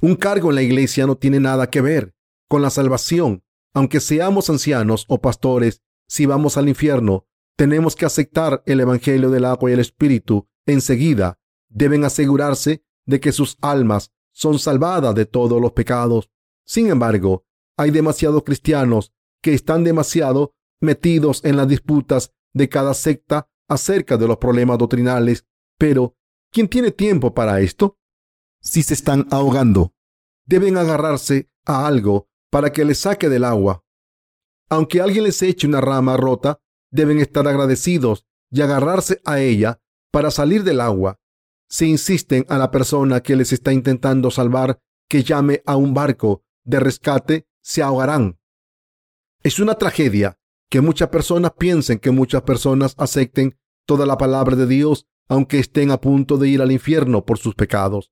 Un cargo en la iglesia no tiene nada que ver con la salvación. Aunque seamos ancianos o pastores, si vamos al infierno, tenemos que aceptar el Evangelio del agua y el Espíritu enseguida. Deben asegurarse de que sus almas son salvadas de todos los pecados. Sin embargo, hay demasiados cristianos que están demasiado metidos en las disputas de cada secta acerca de los problemas doctrinales. Pero, ¿quién tiene tiempo para esto? Si se están ahogando, deben agarrarse a algo para que les saque del agua. Aunque alguien les eche una rama rota, deben estar agradecidos y agarrarse a ella para salir del agua. Si insisten a la persona que les está intentando salvar que llame a un barco de rescate, se ahogarán. Es una tragedia que muchas personas piensen que muchas personas acepten toda la palabra de Dios aunque estén a punto de ir al infierno por sus pecados.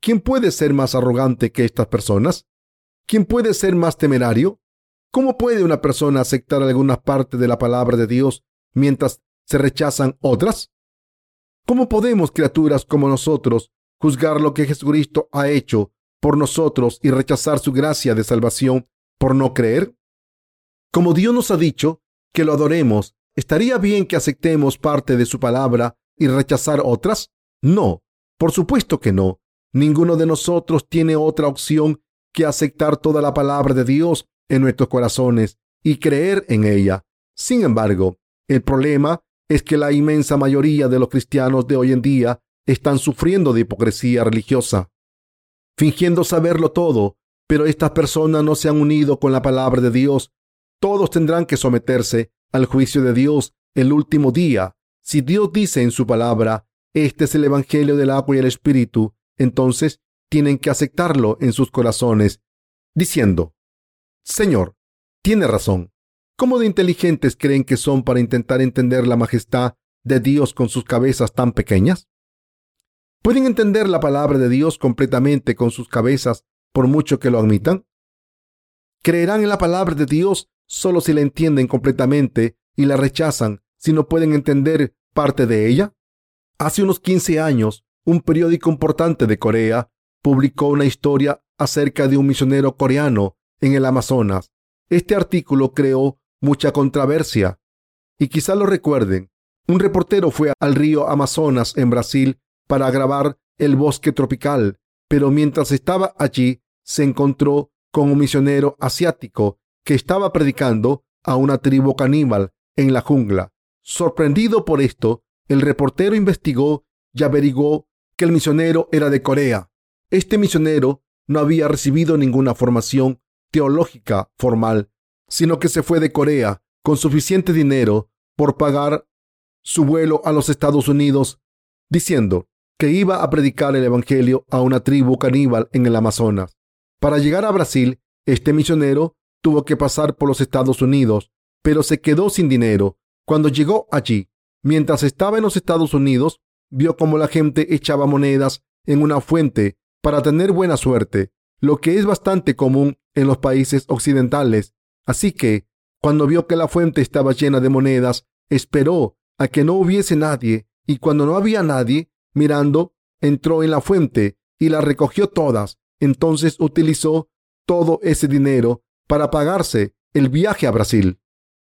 ¿Quién puede ser más arrogante que estas personas? ¿Quién puede ser más temerario? ¿Cómo puede una persona aceptar algunas partes de la palabra de Dios mientras se rechazan otras? ¿Cómo podemos, criaturas como nosotros, juzgar lo que Jesucristo ha hecho por nosotros y rechazar su gracia de salvación por no creer? Como Dios nos ha dicho que lo adoremos, ¿estaría bien que aceptemos parte de su palabra y rechazar otras? No, por supuesto que no. Ninguno de nosotros tiene otra opción que aceptar toda la palabra de Dios en nuestros corazones y creer en ella. Sin embargo, el problema es que la inmensa mayoría de los cristianos de hoy en día están sufriendo de hipocresía religiosa, fingiendo saberlo todo, pero estas personas no se han unido con la palabra de Dios. Todos tendrán que someterse al juicio de Dios el último día. Si Dios dice en su palabra, este es el Evangelio del agua y el Espíritu, entonces tienen que aceptarlo en sus corazones, diciendo, Señor, tiene razón. ¿Cómo de inteligentes creen que son para intentar entender la majestad de Dios con sus cabezas tan pequeñas? ¿Pueden entender la palabra de Dios completamente con sus cabezas por mucho que lo admitan? ¿Creerán en la palabra de Dios solo si la entienden completamente y la rechazan si no pueden entender parte de ella? Hace unos 15 años, un periódico importante de Corea publicó una historia acerca de un misionero coreano en el Amazonas. Este artículo creó mucha controversia. Y quizá lo recuerden, un reportero fue al río Amazonas en Brasil para grabar el bosque tropical, pero mientras estaba allí se encontró con un misionero asiático que estaba predicando a una tribu caníbal en la jungla. Sorprendido por esto, el reportero investigó y averiguó que el misionero era de Corea. Este misionero no había recibido ninguna formación teológica formal, sino que se fue de Corea con suficiente dinero por pagar su vuelo a los Estados Unidos, diciendo que iba a predicar el Evangelio a una tribu caníbal en el Amazonas. Para llegar a Brasil, este misionero tuvo que pasar por los Estados Unidos, pero se quedó sin dinero. Cuando llegó allí, mientras estaba en los Estados Unidos, vio cómo la gente echaba monedas en una fuente para tener buena suerte, lo que es bastante común en los países occidentales. Así que, cuando vio que la fuente estaba llena de monedas, esperó a que no hubiese nadie, y cuando no había nadie mirando, entró en la fuente y la recogió todas. Entonces utilizó todo ese dinero para pagarse el viaje a Brasil.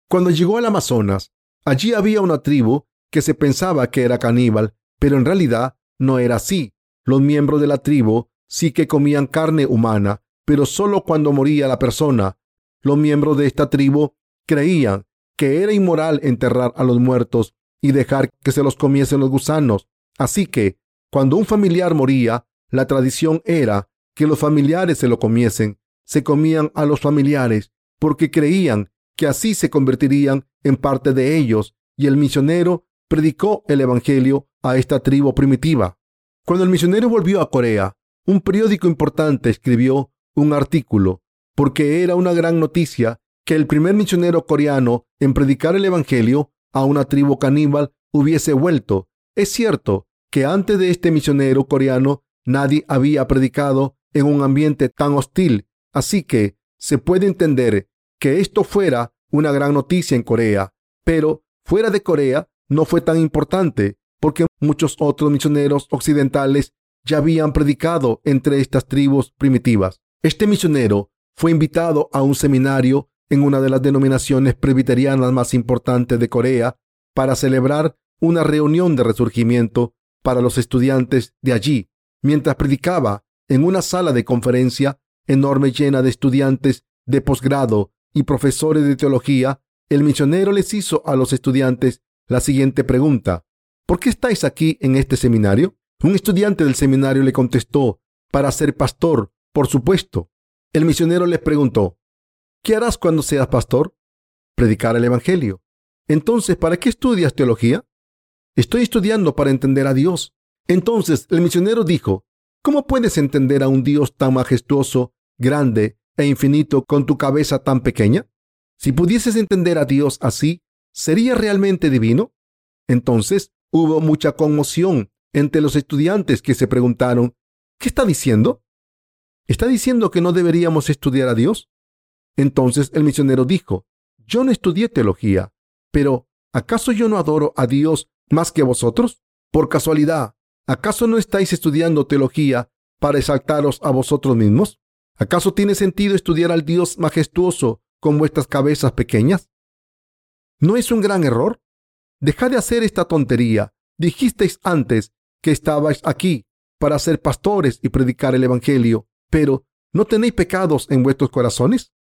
Cuando llegó al Amazonas, allí había una tribu que se pensaba que era caníbal, pero en realidad no era así. Los miembros de la tribu sí que comían carne humana, pero solo cuando moría la persona. Los miembros de esta tribu creían que era inmoral enterrar a los muertos y dejar que se los comiesen los gusanos. Así que, cuando un familiar moría, la tradición era que los familiares se lo comiesen. Se comían a los familiares porque creían que así se convertirían en parte de ellos y el misionero predicó el Evangelio a esta tribu primitiva. Cuando el misionero volvió a Corea, un periódico importante escribió un artículo porque era una gran noticia que el primer misionero coreano en predicar el Evangelio a una tribu caníbal hubiese vuelto. Es cierto que antes de este misionero coreano nadie había predicado en un ambiente tan hostil, así que se puede entender que esto fuera una gran noticia en Corea, pero fuera de Corea no fue tan importante porque muchos otros misioneros occidentales ya habían predicado entre estas tribus primitivas. Este misionero fue invitado a un seminario en una de las denominaciones presbiterianas más importantes de Corea para celebrar una reunión de resurgimiento para los estudiantes de allí. Mientras predicaba en una sala de conferencia enorme llena de estudiantes de posgrado y profesores de teología, el misionero les hizo a los estudiantes la siguiente pregunta. ¿Por qué estáis aquí en este seminario? Un estudiante del seminario le contestó, para ser pastor, por supuesto. El misionero les preguntó, ¿qué harás cuando seas pastor? Predicar el Evangelio. Entonces, ¿para qué estudias teología? Estoy estudiando para entender a Dios. Entonces el misionero dijo, ¿cómo puedes entender a un Dios tan majestuoso, grande e infinito con tu cabeza tan pequeña? Si pudieses entender a Dios así, ¿sería realmente divino? Entonces hubo mucha conmoción entre los estudiantes que se preguntaron, ¿qué está diciendo? ¿Está diciendo que no deberíamos estudiar a Dios? Entonces el misionero dijo, yo no estudié teología, pero ¿acaso yo no adoro a Dios más que vosotros? Por casualidad, ¿acaso no estáis estudiando teología para exaltaros a vosotros mismos? ¿Acaso tiene sentido estudiar al Dios majestuoso con vuestras cabezas pequeñas? ¿No es un gran error? Dejad de hacer esta tontería. Dijisteis antes que estabais aquí para ser pastores y predicar el Evangelio, pero ¿no tenéis pecados en vuestros corazones?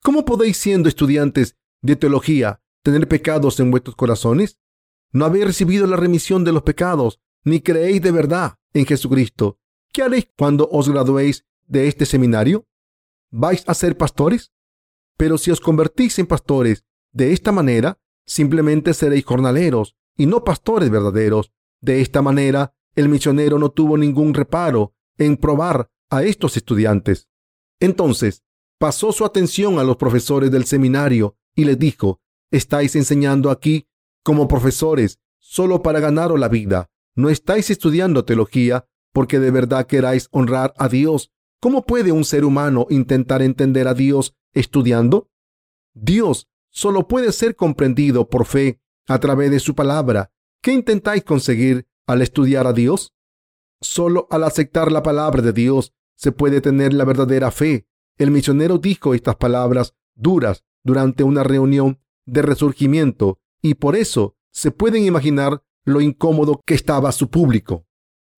¿Cómo podéis, siendo estudiantes de teología, tener pecados en vuestros corazones? ¿No habéis recibido la remisión de los pecados, ni creéis de verdad en Jesucristo? ¿Qué haréis cuando os graduéis de este seminario? ¿Vais a ser pastores? Pero si os convertís en pastores de esta manera, simplemente seréis jornaleros y no pastores verdaderos. De esta manera, el misionero no tuvo ningún reparo en probar a estos estudiantes. Entonces, pasó su atención a los profesores del seminario y les dijo, estáis enseñando aquí como profesores solo para ganaros la vida. No estáis estudiando teología porque de verdad queráis honrar a Dios. ¿Cómo puede un ser humano intentar entender a Dios estudiando? Dios solo puede ser comprendido por fe a través de su palabra. ¿Qué intentáis conseguir al estudiar a Dios? Solo al aceptar la palabra de Dios se puede tener la verdadera fe. El misionero dijo estas palabras duras durante una reunión de resurgimiento y por eso se pueden imaginar lo incómodo que estaba su público.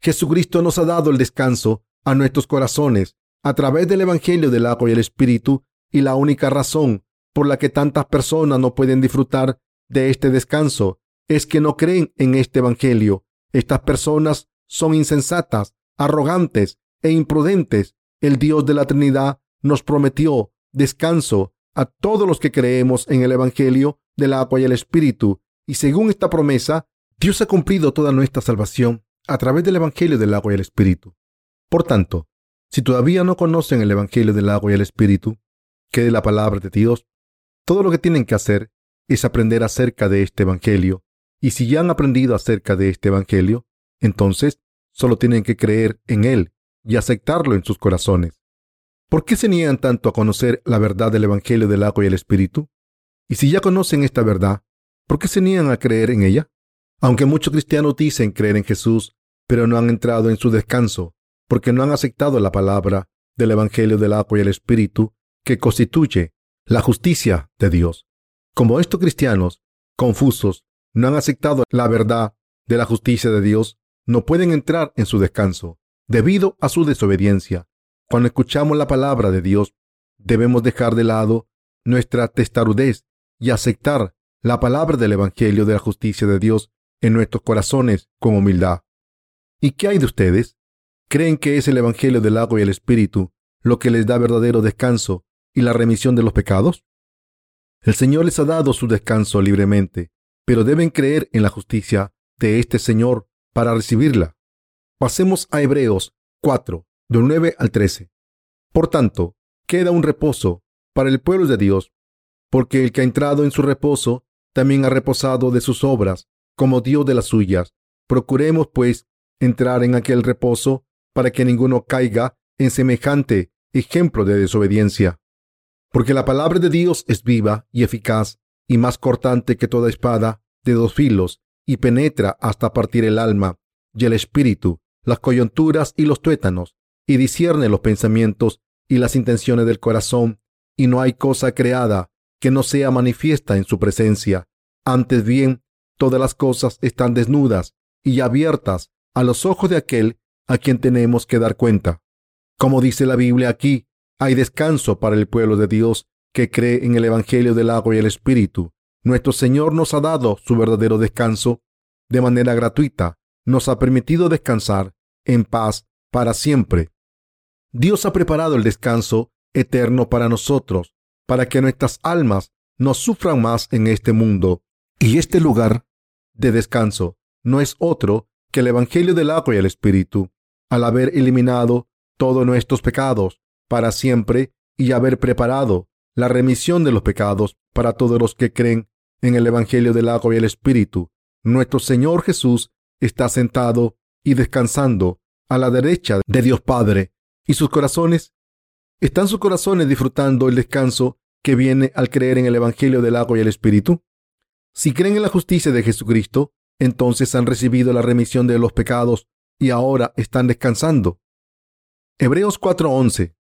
Jesucristo nos ha dado el descanso a nuestros corazones. a través del Evangelio del agua y el Espíritu y la única razón por la que tantas personas no pueden disfrutar de este descanso es que no creen en este Evangelio. Estas personas son insensatas, arrogantes e imprudentes. El Dios de la Trinidad nos prometió descanso a todos los que creemos en el Evangelio del agua y el Espíritu. Y según esta promesa, Dios ha cumplido toda nuestra salvación a través del Evangelio del agua y el Espíritu. Por tanto, si todavía no conocen el Evangelio del agua y el Espíritu, que es la palabra de Dios, todo lo que tienen que hacer es aprender acerca de este Evangelio. Y si ya han aprendido acerca de este Evangelio, entonces solo tienen que creer en él y aceptarlo en sus corazones. ¿Por qué se niegan tanto a conocer la verdad del Evangelio del agua y el Espíritu? Y si ya conocen esta verdad, ¿por qué se niegan a creer en ella? Aunque muchos cristianos dicen creer en Jesús, pero no han entrado en su descanso, porque no han aceptado la palabra del Evangelio del agua y el Espíritu, que constituye la justicia de Dios. Como estos cristianos, confusos, no han aceptado la verdad de la justicia de Dios, no pueden entrar en su descanso, debido a su desobediencia. Cuando escuchamos la palabra de Dios, debemos dejar de lado nuestra testarudez y aceptar la palabra del Evangelio de la justicia de Dios en nuestros corazones con humildad. ¿Y qué hay de ustedes? ¿Creen que es el Evangelio del agua y el Espíritu lo que les da verdadero descanso y la remisión de los pecados? El Señor les ha dado su descanso libremente, pero deben creer en la justicia de este Señor para recibirla. Pasemos a Hebreos 4, del 9 al 13. Por tanto, queda un reposo para el pueblo de Dios, porque el que ha entrado en su reposo también ha reposado de sus obras, como Dios de las suyas. Procuremos, pues, entrar en aquel reposo para que ninguno caiga en semejante ejemplo de desobediencia. Porque la palabra de Dios es viva y eficaz y más cortante que toda espada de dos filos y penetra hasta partir el alma y el espíritu, las coyunturas y los tuétanos, y discierne los pensamientos y las intenciones del corazón, y no hay cosa creada que no sea manifiesta en su presencia. Antes bien, todas las cosas están desnudas y abiertas a los ojos de aquel a quien tenemos que dar cuenta. Como dice la Biblia aquí, hay descanso para el pueblo de Dios que cree en el Evangelio del agua y el Espíritu. Nuestro Señor nos ha dado su verdadero descanso de manera gratuita. Nos ha permitido descansar en paz para siempre. Dios ha preparado el descanso eterno para nosotros, para que nuestras almas no sufran más en este mundo. Y este lugar de descanso no es otro que el Evangelio del agua y el Espíritu. Al haber eliminado todos nuestros pecados para siempre y haber preparado la remisión de los pecados para todos los que creen en el Evangelio del agua y el Espíritu, nuestro Señor Jesús está sentado y descansando a la derecha de Dios Padre y sus corazones ¿Están sus corazones disfrutando el descanso que viene al creer en el Evangelio del agua y el Espíritu? Si creen en la justicia de Jesucristo, entonces han recibido la remisión de los pecados y ahora están descansando. Hebreos 4:11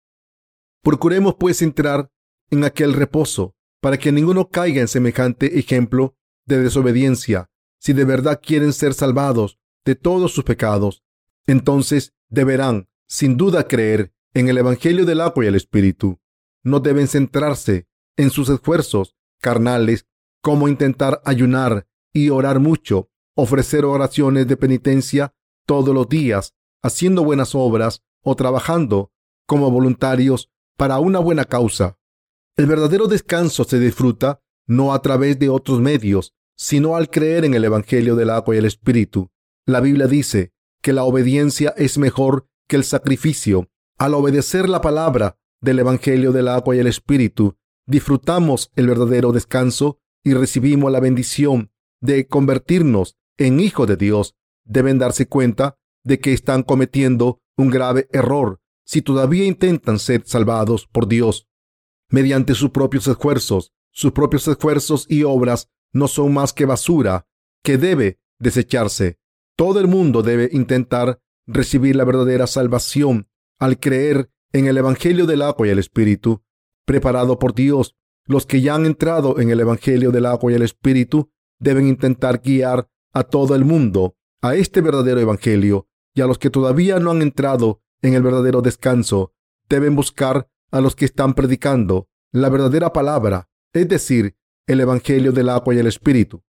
Procuremos pues entrar en aquel reposo, para que ninguno caiga en semejante ejemplo de desobediencia. Si de verdad quieren ser salvados de todos sus pecados, entonces deberán, sin duda, creer en el Evangelio del agua y el Espíritu. No deben centrarse en sus esfuerzos carnales como intentar ayunar y orar mucho, ofrecer oraciones de penitencia todos los días, haciendo buenas obras o trabajando como voluntarios para una buena causa. El verdadero descanso se disfruta no a través de otros medios, sino al creer en el Evangelio del agua y el Espíritu. La Biblia dice que la obediencia es mejor que el sacrificio al obedecer la palabra del Evangelio del agua y el Espíritu, disfrutamos el verdadero descanso y recibimos la bendición de convertirnos en hijos de Dios. Deben darse cuenta de que están cometiendo un grave error si todavía intentan ser salvados por Dios mediante sus propios esfuerzos. Sus propios esfuerzos y obras no son más que basura que debe desecharse. Todo el mundo debe intentar recibir la verdadera salvación al creer en el Evangelio del agua y el Espíritu, preparado por Dios. Los que ya han entrado en el Evangelio del agua y el Espíritu deben intentar guiar a todo el mundo a este verdadero Evangelio y a los que todavía no han entrado en el verdadero descanso deben buscar a los que están predicando la verdadera palabra, es decir, el Evangelio del agua y el Espíritu.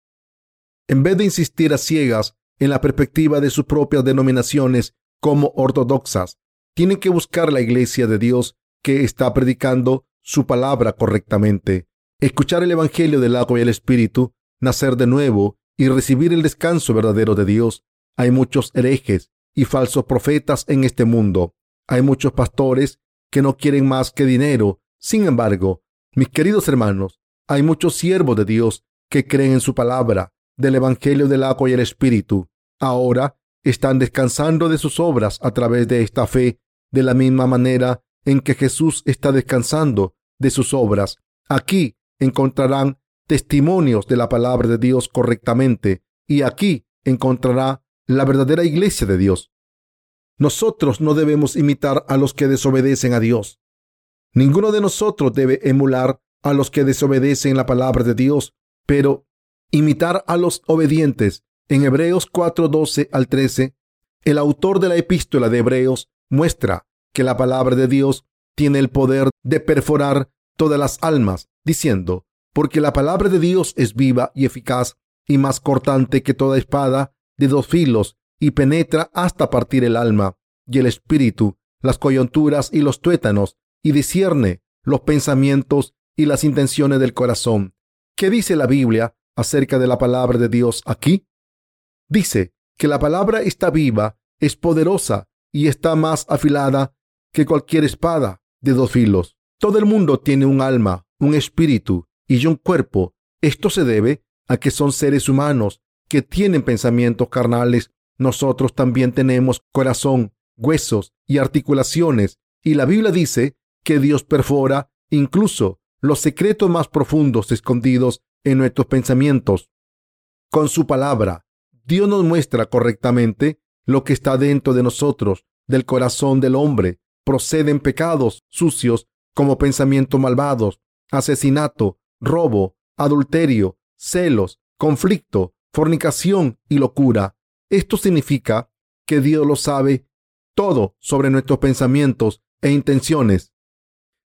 En vez de insistir a ciegas en la perspectiva de sus propias denominaciones como ortodoxas, tienen que buscar la iglesia de Dios que está predicando su palabra correctamente, escuchar el Evangelio del agua y el Espíritu, nacer de nuevo y recibir el descanso verdadero de Dios. Hay muchos herejes y falsos profetas en este mundo. Hay muchos pastores que no quieren más que dinero. Sin embargo, mis queridos hermanos, hay muchos siervos de Dios que creen en su palabra, del Evangelio del agua y el Espíritu. Ahora están descansando de sus obras a través de esta fe, de la misma manera en que Jesús está descansando de sus obras. Aquí encontrarán testimonios de la palabra de Dios correctamente y aquí encontrará la verdadera iglesia de Dios. Nosotros no debemos imitar a los que desobedecen a Dios. Ninguno de nosotros debe emular a los que desobedecen la palabra de Dios, pero imitar a los obedientes. En Hebreos 4:12 al 13, el autor de la epístola de Hebreos muestra que la palabra de Dios tiene el poder de perforar todas las almas, diciendo, porque la palabra de Dios es viva y eficaz y más cortante que toda espada de dos filos y penetra hasta partir el alma y el espíritu, las coyunturas y los tuétanos, y discierne los pensamientos y las intenciones del corazón. ¿Qué dice la Biblia acerca de la palabra de Dios aquí? Dice que la palabra está viva, es poderosa y está más afilada que cualquier espada de dos filos. Todo el mundo tiene un alma, un espíritu y un cuerpo. Esto se debe a que son seres humanos que tienen pensamientos carnales. Nosotros también tenemos corazón, huesos y articulaciones. Y la Biblia dice que Dios perfora incluso los secretos más profundos escondidos en nuestros pensamientos. Con su palabra, Dios nos muestra correctamente lo que está dentro de nosotros, del corazón del hombre, proceden pecados sucios como pensamientos malvados, asesinato, robo, adulterio, celos, conflicto, fornicación y locura. Esto significa que Dios lo sabe todo sobre nuestros pensamientos e intenciones.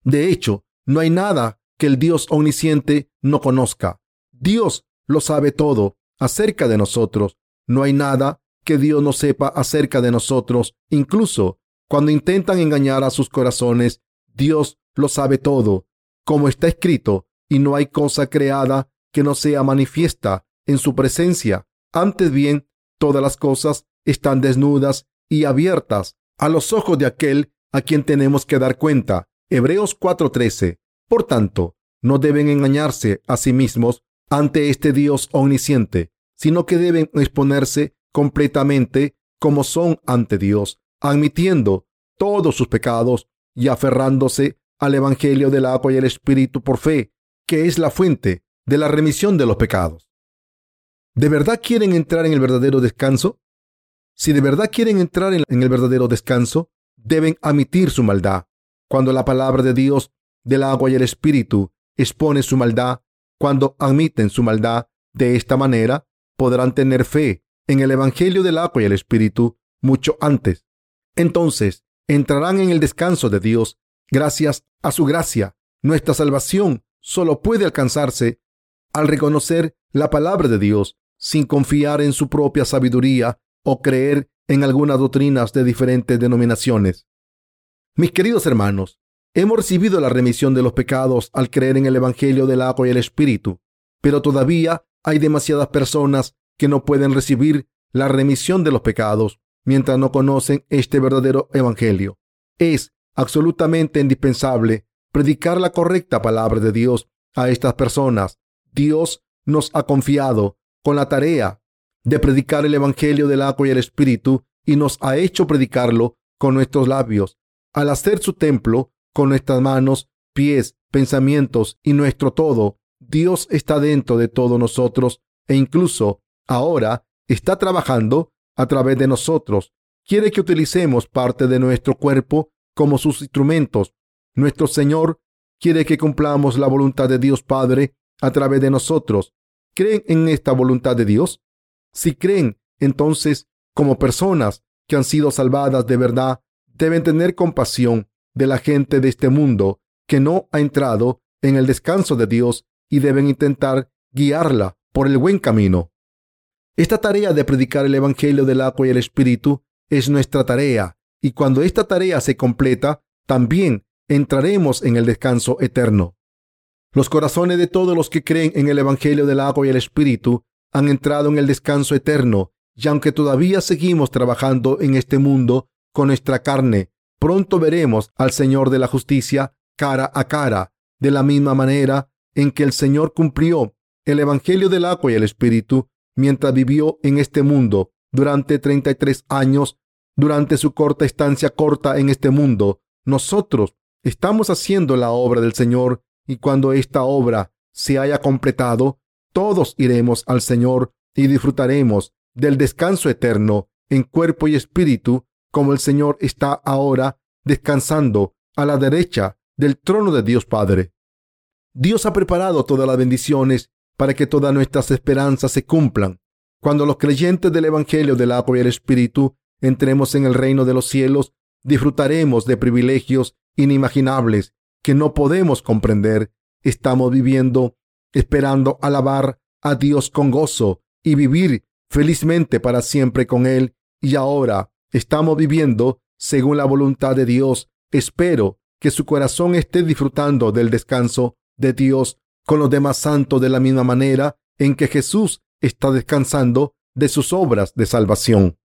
De hecho, no hay nada que el Dios omnisciente no conozca. Dios lo sabe todo acerca de nosotros. No hay nada que Dios no sepa acerca de nosotros, incluso cuando intentan engañar a sus corazones, Dios lo sabe todo, como está escrito, y no hay cosa creada que no sea manifiesta en su presencia. Antes bien, todas las cosas están desnudas y abiertas a los ojos de aquel a quien tenemos que dar cuenta. Hebreos 4:13. Por tanto, no deben engañarse a sí mismos ante este Dios omnisciente, sino que deben exponerse completamente como son ante Dios, admitiendo todos sus pecados y aferrándose al Evangelio del agua y el Espíritu por fe, que es la fuente de la remisión de los pecados. ¿De verdad quieren entrar en el verdadero descanso? Si de verdad quieren entrar en el verdadero descanso, deben admitir su maldad. Cuando la palabra de Dios del agua y el Espíritu expone su maldad, cuando admiten su maldad de esta manera, podrán tener fe en el Evangelio del agua y el Espíritu mucho antes entonces entrarán en el descanso de Dios gracias a su gracia. Nuestra salvación solo puede alcanzarse al reconocer la palabra de Dios sin confiar en su propia sabiduría o creer en algunas doctrinas de diferentes denominaciones. Mis queridos hermanos, hemos recibido la remisión de los pecados al creer en el Evangelio del agua y el Espíritu, pero todavía hay demasiadas personas que no pueden recibir la remisión de los pecados mientras no conocen este verdadero evangelio. Es absolutamente indispensable predicar la correcta palabra de Dios a estas personas. Dios nos ha confiado con la tarea de predicar el evangelio del agua y el espíritu y nos ha hecho predicarlo con nuestros labios. Al hacer su templo con nuestras manos, pies, pensamientos y nuestro todo, Dios está dentro de todos nosotros e incluso ahora está trabajando a través de nosotros. Quiere que utilicemos parte de nuestro cuerpo como sus instrumentos. Nuestro Señor quiere que cumplamos la voluntad de Dios Padre a través de nosotros. ¿Creen en esta voluntad de Dios? Si creen, entonces, como personas que han sido salvadas de verdad, deben tener compasión de la gente de este mundo que no ha entrado en el descanso de Dios y deben intentar guiarla por el buen camino. Esta tarea de predicar el Evangelio del agua y el Espíritu es nuestra tarea y cuando esta tarea se completa, también entraremos en el descanso eterno. Los corazones de todos los que creen en el Evangelio del agua y el Espíritu han entrado en el descanso eterno y aunque todavía seguimos trabajando en este mundo con nuestra carne, pronto veremos al Señor de la justicia cara a cara, de la misma manera en que el Señor cumplió el Evangelio del agua y el Espíritu mientras vivió en este mundo durante 33 años. Durante su corta estancia corta en este mundo, nosotros estamos haciendo la obra del Señor y cuando esta obra se haya completado, todos iremos al Señor y disfrutaremos del descanso eterno en cuerpo y espíritu, como el Señor está ahora descansando a la derecha del trono de Dios Padre. Dios ha preparado todas las bendiciones para que todas nuestras esperanzas se cumplan. Cuando los creyentes del Evangelio del agua y el Espíritu entremos en el reino de los cielos, disfrutaremos de privilegios inimaginables que no podemos comprender. Estamos viviendo esperando alabar a Dios con gozo y vivir felizmente para siempre con Él. Y ahora estamos viviendo según la voluntad de Dios. Espero que su corazón esté disfrutando del descanso de Dios con los demás santos de la misma manera en que Jesús está descansando de sus obras de salvación.